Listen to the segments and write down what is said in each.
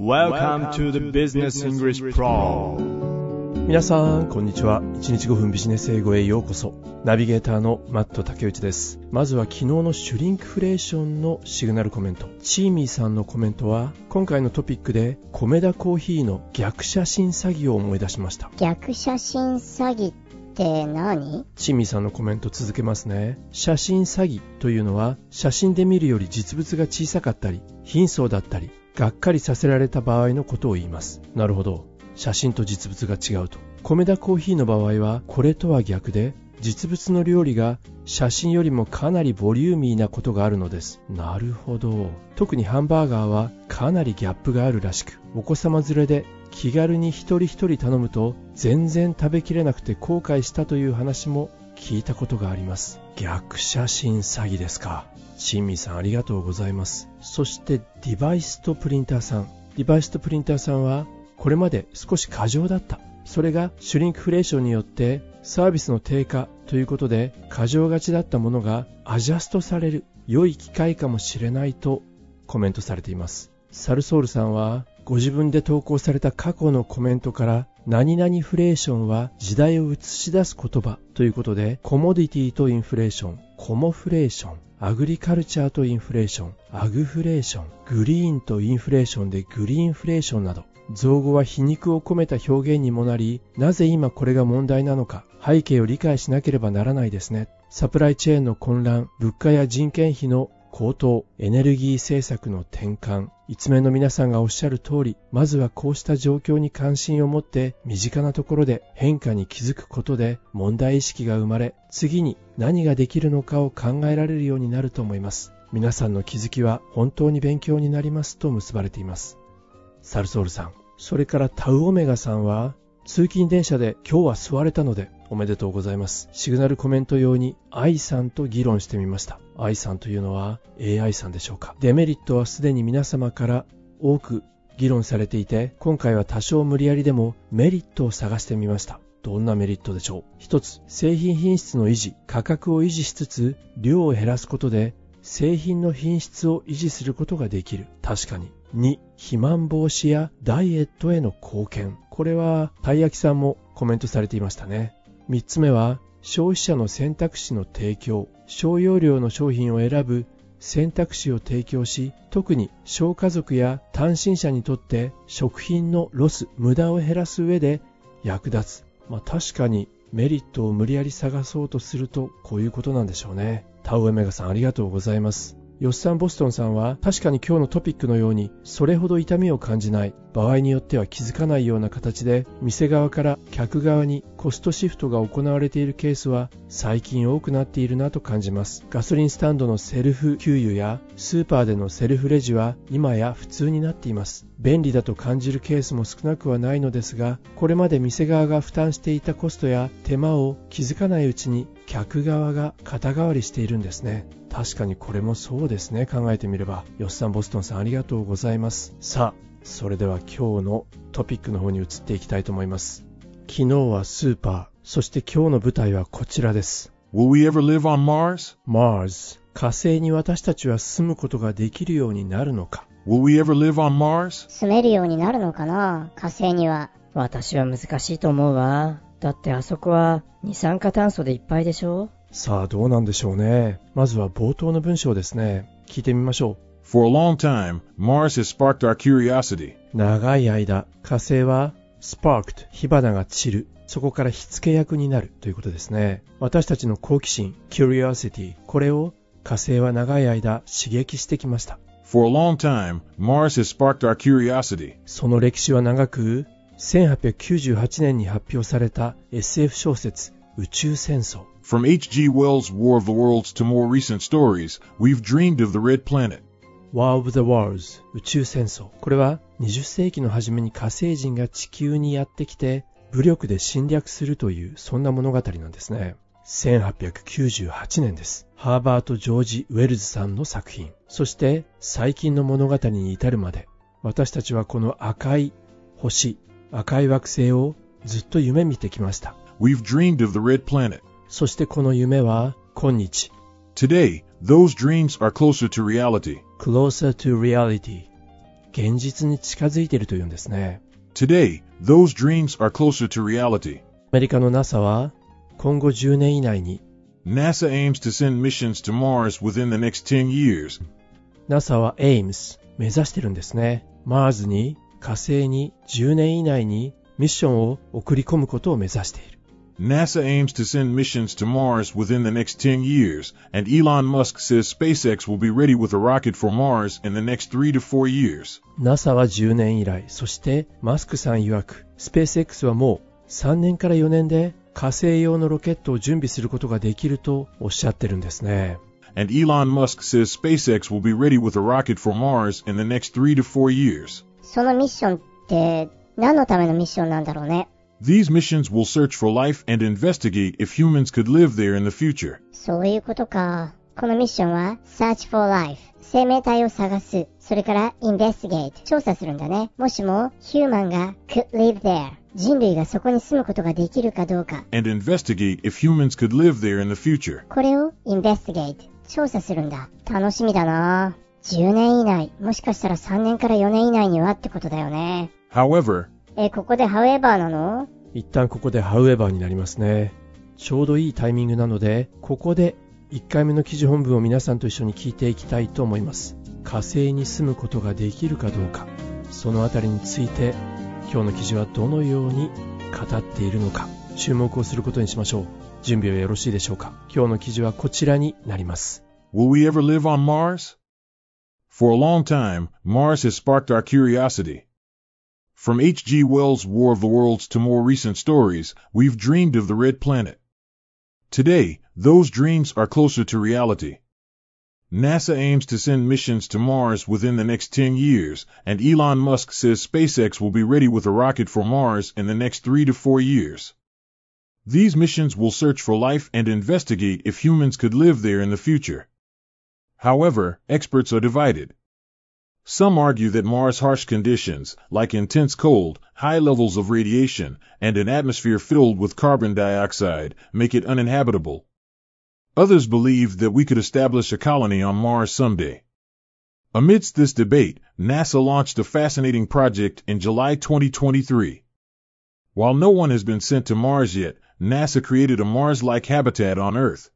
Welcome to the Business English Pro 皆さん、こんにちは。1日5分ビジネス英語へようこそ。ナビゲーターのマット竹内です。まずは昨日のシュリンクフレーションのシグナルコメント。チーミーさんのコメントは、今回のトピックで、コメダコーヒーの逆写真詐欺を思い出しました。逆写真詐欺って何？チーミーさんのコメント続けますね。写真詐欺というのは、写真で見るより実物が小さかったり、貧相だったり、がっかりさせられた場合のことを言います。なるほど。写真と実物が違うと。米田コーヒーの場合は、これとは逆で、実物の料理が写真よりもかなりボリューミーなことがあるのです。なるほど。特にハンバーガーはかなりギャップがあるらしく、お子様連れで気軽に一人一人頼むと全然食べきれなくて後悔したという話も聞いたことがあります。逆写真詐欺ですか。チンミさんありがとうございます。そしてデバイスとプリンターさん。デバイスとプリンターさんはこれまで少し過剰だった。それがシュリンクフレーションによってサービスの低下ということで過剰がちだったものがアジャストされる良い機会かもしれないとコメントされています。サルソールさんはご自分で投稿された過去のコメントから何々フレーションは時代を映し出す言葉ということでコモディティとインフレーション、コモフレーション、アグリカルチャーとインフレーション、アグフレーション、グリーンとインフレーションでグリーンフレーションなど造語は皮肉を込めた表現にもなり、なぜ今これが問題なのか、背景を理解しなければならないですね。サプライチェーンの混乱、物価や人件費の高騰、エネルギー政策の転換、一面の皆さんがおっしゃる通り、まずはこうした状況に関心を持って、身近なところで変化に気づくことで問題意識が生まれ、次に何ができるのかを考えられるようになると思います。皆さんの気づきは本当に勉強になりますと結ばれています。サルソールさん。それからタウオメガさんは、通勤電車で今日は座れたのでおめでとうございます。シグナルコメント用に愛さんと議論してみました。愛さんというのは AI さんでしょうか。デメリットはすでに皆様から多く議論されていて、今回は多少無理やりでもメリットを探してみました。どんなメリットでしょう一つ、製品品質の維持、価格を維持しつつ、量を減らすことで、製品の品質を維持することができる。確かに。2、肥満防止やダイエットへの貢献。これは、たい焼きさんもコメントされていましたね。3つ目は、消費者の選択肢の提供。小容量の商品を選ぶ選択肢を提供し、特に小家族や単身者にとって食品のロス、無駄を減らす上で役立つ。まあ確かにメリットを無理やり探そうとするとこういうことなんでしょうね。タウエメガさんありがとうございます。ヨッサン・ボストンさんは確かに今日のトピックのようにそれほど痛みを感じない。場合によっては気づかないような形で店側から客側にコストシフトが行われているケースは最近多くなっているなと感じます。ガソリンスタンドのセルフ給油やスーパーでのセルフレジは今や普通になっています。便利だと感じるケースも少なくはないのですがこれまで店側が負担していたコストや手間を気づかないうちに客側が肩代わりしているんですね。確かにこれもそうですね。考えてみれば。ヨッサン・ボストンさんありがとうございます。さあそれでは今日のトピックの方に移っていきたいと思います。昨日はスーパー。そして今日の舞台はこちらです。Will we ever live on Mars? Mars 火星に私たちは住むことができるようになるのか。Will we ever live on Mars? 住めるようになるのかな？火星には。私は難しいと思うわ。だってあそこは二酸化炭素でいっぱいでしょさあどうなんでしょうね。まずは冒頭の文章ですね。聞いてみましょ For a long time, Mars has sparked our curiosity. う長い間火星は sparked 火花が散る。そこから火付け役になる。ということですね。私たちの好奇心 curiosity これを火星は長い間刺激してきました。For a long time, Mars has sparked our curiosity. その歴史は長く1898年に発表された SF 小説宇宙戦争 From H.G. Wells' War of the Worlds to more recent stories, we've dreamed of the Red Planet. War of the Worlds 宇宙戦争これは20世紀の初めに火星人が地球にやってきて武力で侵略するというそんな物語なんですね1898年ですハーバート・ジョージ・ウェルズさんの作品そして最近の物語に至るまで私たちはこの赤い星赤い惑星をずっと夢見てきました We've dreamed of the Red Planet. そしてこの夢は今日 Today, those dreams are closer to reality. closer to reality 現実に近づいているというんですね。Today, those dreams are closer to reality. アメリカの NASA は今後10年以内に NASA aims to send missions to Mars within the next 10 years. NASA は AIMS 目指してるんですね。Mars に火星に10年以内にミッションを送り込むことを目指している。NASA aims to send missions to Mars within the next 10 years, and Elon Musk says SpaceX will be ready with a rocket for Mars in the next 3 to 4 years. NASA は10年以来、そしてマスクさん曰く、スペース X はもう3年から4年で火星用のロケットを準備することができるとおっしゃってるんですね。 And Elon Musk says SpaceX will be ready with a rocket for Mars in the next 3 to 4 years. そのミッションって何のためのミッションなんだろうね。 These missions will search for life and investigate if humans could live there in the future. そういうことか。このミッションは Search for Life 生命体を探す。それから Investigate 調査するんだね。もしも Human が could live there 人類がそこに住むことができるかどうか。 And investigate if humans could live there in the future. これを Investigate 調査するんだ。楽しみだな10年以内、もしかしたら3年から4年以内にはってことだよね。 However, え、ここで However なの？一旦ここで However になりますね。ちょうどいいタイミングなので、ここで1回目の記事本文を皆さんと一緒に聞いていきたいと思います。火星に住むことができるかどうか、そのあたりについて今日の記事はどのように語っているのか、注目をすることにしましょう。準備はよろしいでしょうか今日の記事はこちらになります。will we ever live on Mars? For a long time, Mars has sparked our curiosity. From H.G. Wells' War of the Worlds to more recent stories, we've dreamed of the Red Planet. Today, those dreams are closer to reality. NASA aims to send missions to Mars within the next 10 years, and Elon Musk says SpaceX will be ready with a rocket for Mars in the next 3 to 4 years. These missions will search for life and investigate if humans could live there in the future. However, experts are divided. Some argue that Mars' harsh conditions, like intense cold, high levels of radiation, and an atmosphere filled with carbon dioxide, make it uninhabitable. Others believe that we could establish a colony on Mars someday. Amidst this debate, NASA launched a fascinating project in July 2023. While no one has been sent to Mars yet, NASA created a Mars-like habitat on Earth.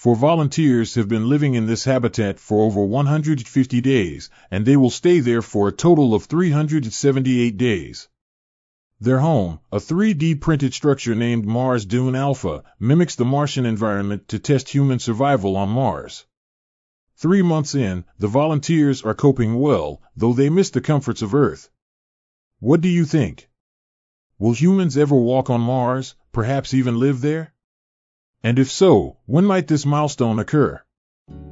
Four volunteers have been living in this habitat for over 150 days, and they will stay there for a total of 378 days. Their home, a 3D printed structure named Mars Dune Alpha, mimics the Martian environment to test human survival on Mars. Three months in, the volunteers are coping well, though they miss the comforts of Earth. What do you think? Will humans ever walk on Mars, perhaps even live there? And if so, when might this milestone occur?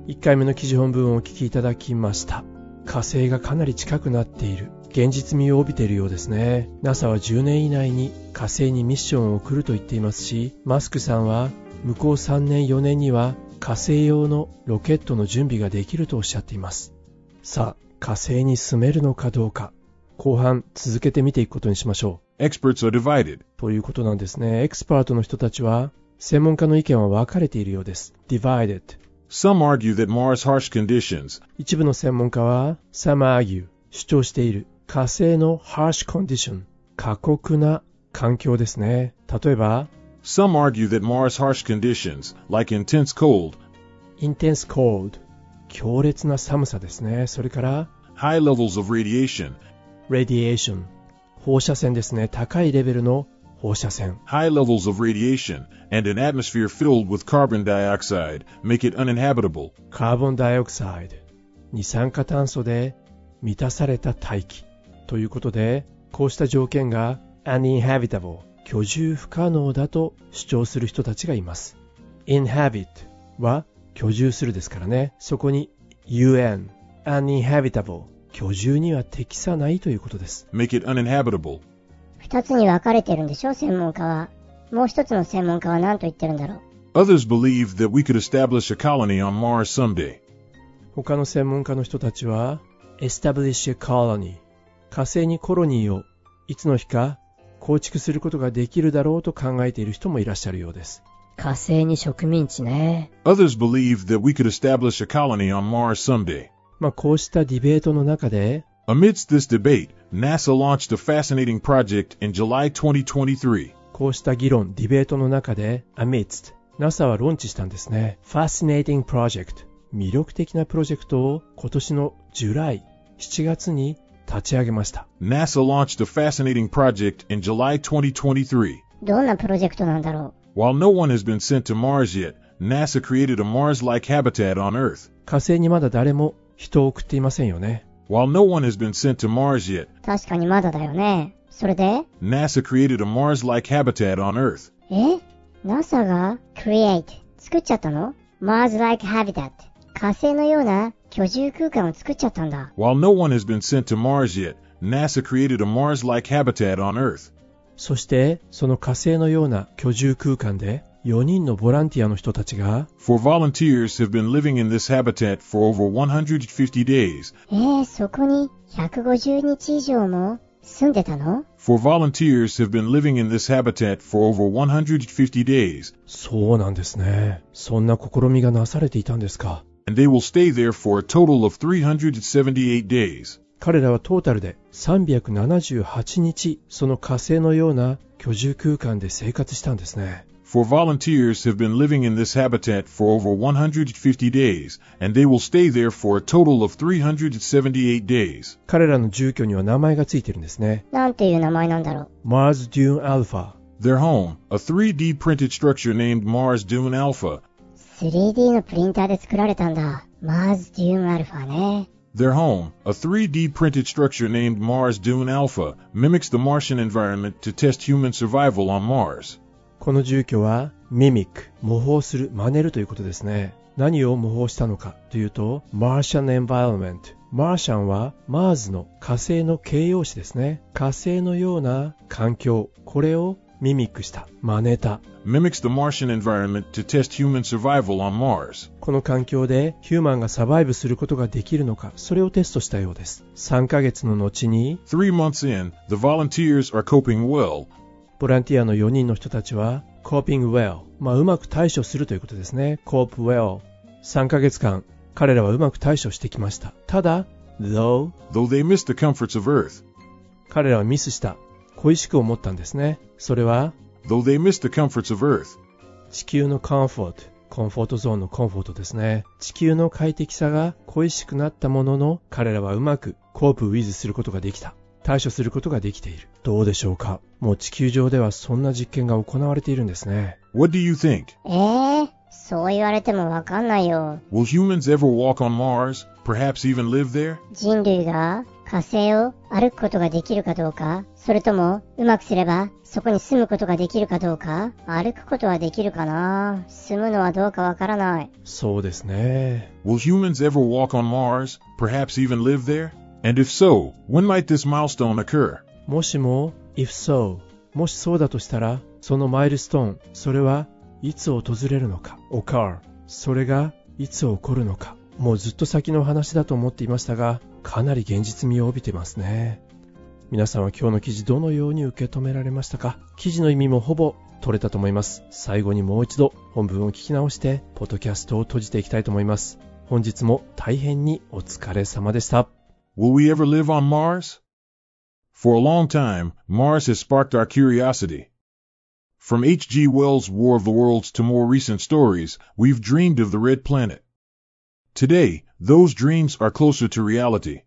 1回目の記事本文をお聞きいただきました。火星がかなり近くなっている。現実味を帯びているようですね。NASA は10年以内に火星にミッションを送ると言っていますし、マスクさんは向こう3年4年には火星用のロケットの準備ができるとおっしゃっています。さあ、火星に住めるのかどうか、後半続けて見ていくことにしましょ Experts are divided. う。ということなんですね。エクスパートの人たちは、専門家の意見は分かれているようです。divided。Some argue that Mars' harsh conditions, 一部の専門家は、some argue 主張している火星の harsh condition 過酷な環境ですね。例えば、some argue that Mars' harsh conditions, like intense cold, intense cold 強烈な寒さですね。それから、high levels of radiation, radiation 放射線ですね。高いレベルの放射線。high levels of radiation, and an atmosphere filled with carbon dioxide make it uninhabitable. カーボンダイオクサイド二酸化炭素で満たされた大気ということでこうした条件が uninhabitable 居住不可能だと主張する人たちがいます inhabit は居住するですからねそこに un uninhabitable 居住には適さないということです Make it uninhabitable. 二つに分かれてるんでしょ専門家は。もう一つの専門家は何と言ってるんだろう。Others believe that we could establish a colony on Mars someday. 他の専門家の人たちは establish a colony 火星にコロニーをいつの日か構築することができるだろうと考えている人もいらっしゃるようです火星に植民地ね。Others believe that we could establish a colony on Mars someday. まあこうしたディベートの中で Amidst this debate, NASA launched a fascinating project in July 2023. こうした議論、ディベートの中で、amidst、NASA はローンチしたんですね。Fascinating Project、魅力的なプロジェクトを今年のジュライ、7月に立ち上げました。NASA launched a fascinating project in July 2023. どんなプロジェクトなんだろ While no one has been sent to Mars yet, NASA created a Mars-like habitat on Earth. 火星にまだ誰も人を送っていませんよね。While no one has been sent to Mars yet, う確かにまだだよね。それで NASA created a Mars-like habitat on Earth. え ?NASA が create 作っちゃったの ?Mars-like habitat 火星のような居住空間を作っちゃったんだ。 While no one has been sent to Mars yet, NASA created a Mars-like habitat on Earth. そして、その火星のような居住空間で、 4人のボランティアの人たちが、For volunteers have been living in this habitat for over 150 days. えー、そこに150日以上も住んでたの For volunteers have been living in this habitat for over 150 days, そうなんですね。そんな試みがなされていたんですか。and they will stay there for a total of 378 days. 彼らはトータルで378日、その火星のような居住空間で生活したんですね。For volunteers have been living in this habitat for over 150 days, and they will stay there for a total of 378 days. 彼らの住居には名前がついてるんですね。なんていう名前なんだろ Mars Dune Alpha。 Their home, a 3D printed structure named Mars Dune Alpha. う。3D のプリンターで作られたんだ。Mars Dune Alpha ね。 Their home, a 3D printed structure named Mars Dune Alpha, mimics the Martian environment to test human survival on Mars. この住居は、ミミック、模倣する、真似るということですね。何を模倣したのかというと、マーシャンエンバイロメント。マーシャンは、マーズの火星の形容詞ですね。火星のような環境、これをミミックした、真似た。この環境でヒューマンがサバイブすることができるのか、それをテストしたようです。3ヶ月の後に、3 months in, the volunteers are coping well. ボランティアの4人の人たちは coping well まあうまく対処するということですね。cope well 3ヶ月間彼らはうまく対処してきました。ただ though Though they miss the comforts of Earth, 彼らはミスした恋しく思ったんですね。それは though they miss the comforts of Earth, 地球のコンフォートコンフォートゾーンのコンフォートですね。地球の快適さが恋しくなったものの彼らはうまくコープウィズすることができた対処することができているどうでしょうか？もう地球上ではそんな実験が行われているんですね what do you think? えー、そう言われてもわかんないよ。Will humans ever walk on Mars? Perhaps even live there? 人類が火星を歩くことができるかどうか、それともうまくすればそこに住むことができるかどうか、歩くことはできるかな？住むのはどうかわからない。そうですね Will humans ever walk on Mars? Perhaps even live there? And if so, when might this milestone occur? もしも if so もしそうだとしたらそのマイルストーンそれはいつ訪れるのか？occur それがいつ起こるのか？もうずっと先の話だと思っていましたがかなり現実味を帯びてますね。皆さんは今日の記事どのように受け止められましたか？記事の意味もほぼ取れたと思います。最後にもう一度本文を聞き直してポッドキャストを閉じていきたいと思います。本日も大変にお疲れ様でした。Will we ever live on Mars? For a long time, Mars has sparked our curiosity. From H.G. Wells' War of the Worlds to more recent stories, we've dreamed of the Red Planet. Today, those dreams are closer to reality.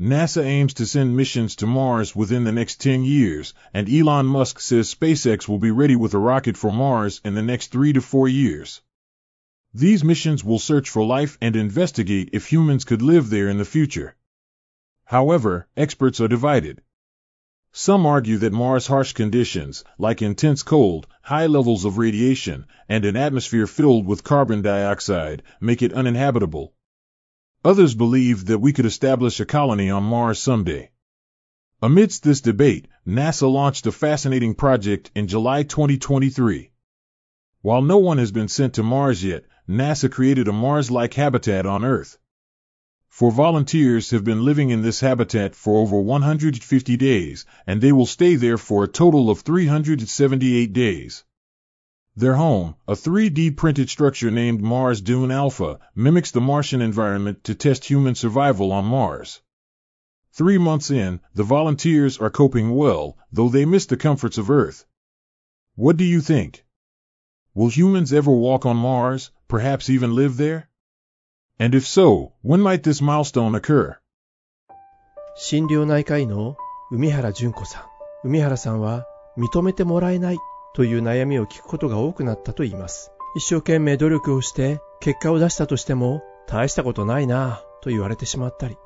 NASA aims to send missions to Mars within the next 10 years, and Elon Musk says SpaceX will be ready with a rocket for Mars in the next three to four years. These missions will search for life and investigate if humans could live there in the future. However, experts are divided. Some argue that Mars' harsh conditions, like intense cold, high levels of radiation, and an atmosphere filled with carbon dioxide, make it uninhabitable. Others believe that we could establish a colony on Mars someday. Amidst this debate, NASA launched a fascinating project in July 2023. While no one has been sent to Mars yet, NASA created a Mars-like habitat on Earth. For volunteers have been living in this habitat for over 150 days, and they will stay there for a total of 378 days. Their home, a 3D printed structure named Mars Dune Alpha, mimics the Martian environment to test human survival on Mars. Three months in, the volunteers are coping well, though they miss the comforts of Earth. What do you think? Will humans ever walk on Mars, perhaps even live there? And if so, when might this milestone occur? 心療内科医の海原純子さん。海原さんは認めてもらえないという悩みを聞くことが多くなったと言います。一生懸命努力をして結果を出したとしても大したことないなぁと言われてしまったり、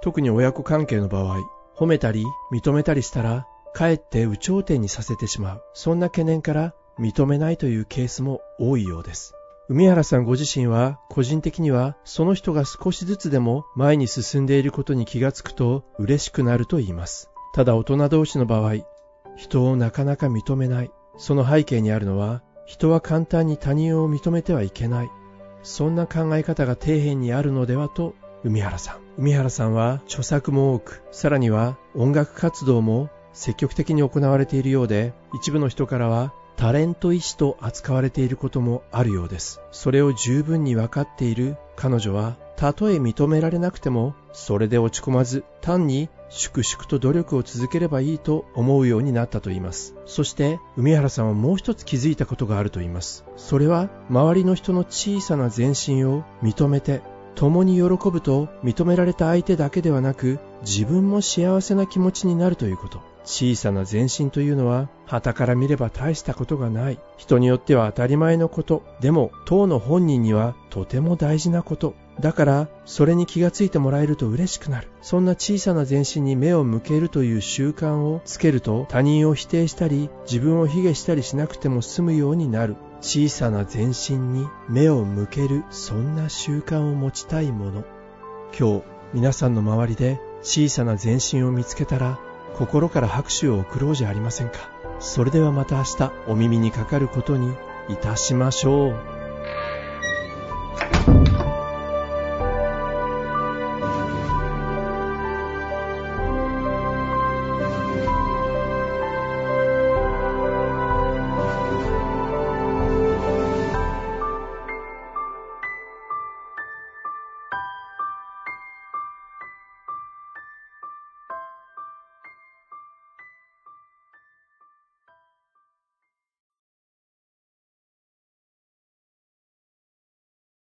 特に親子関係の場合、褒めたり認めたりしたらかえって有頂天にさせてしまう。そんな懸念から認めないというケースも多いようです。海原さんご自身は個人的にはその人が少しずつでも前に進んでいることに気がつくと嬉しくなると言います。ただ大人同士の場合、人をなかなか認めない。その背景にあるのは人は簡単に他人を認めてはいけない。そんな考え方が底辺にあるのではと海原さん。海原さんは著作も多く、さらには音楽活動も積極的に行われているようで、一部の人からはタレント医師と扱われていることもあるようです。それを十分に分かっている彼女は、たとえ認められなくても、それで落ち込まず、単に粛々と努力を続ければいいと思うようになったと言います。そして、海原さんはもう一つ気づいたことがあると言います。それは、周りの人の小さな前進を認めて、共に喜ぶと認められた相手だけではなく、自分も幸せな気持ちになるということ。小さな前進というのは、旗から見れば大したことがない。人によっては当たり前のこと。でも、当の本人にはとても大事なこと。だから、それに気がついてもらえると嬉しくなる。そんな小さな前進に目を向けるという習慣をつけると、他人を否定したり、自分を卑下したりしなくても済むようになる。小さな前進に目を向ける、そんな習慣を持ちたいもの。今日、皆さんの周りで小さな前進を見つけたら、心から拍手を送ろうじゃありませんか。それではまた明日お耳にかかることにいたしましょう。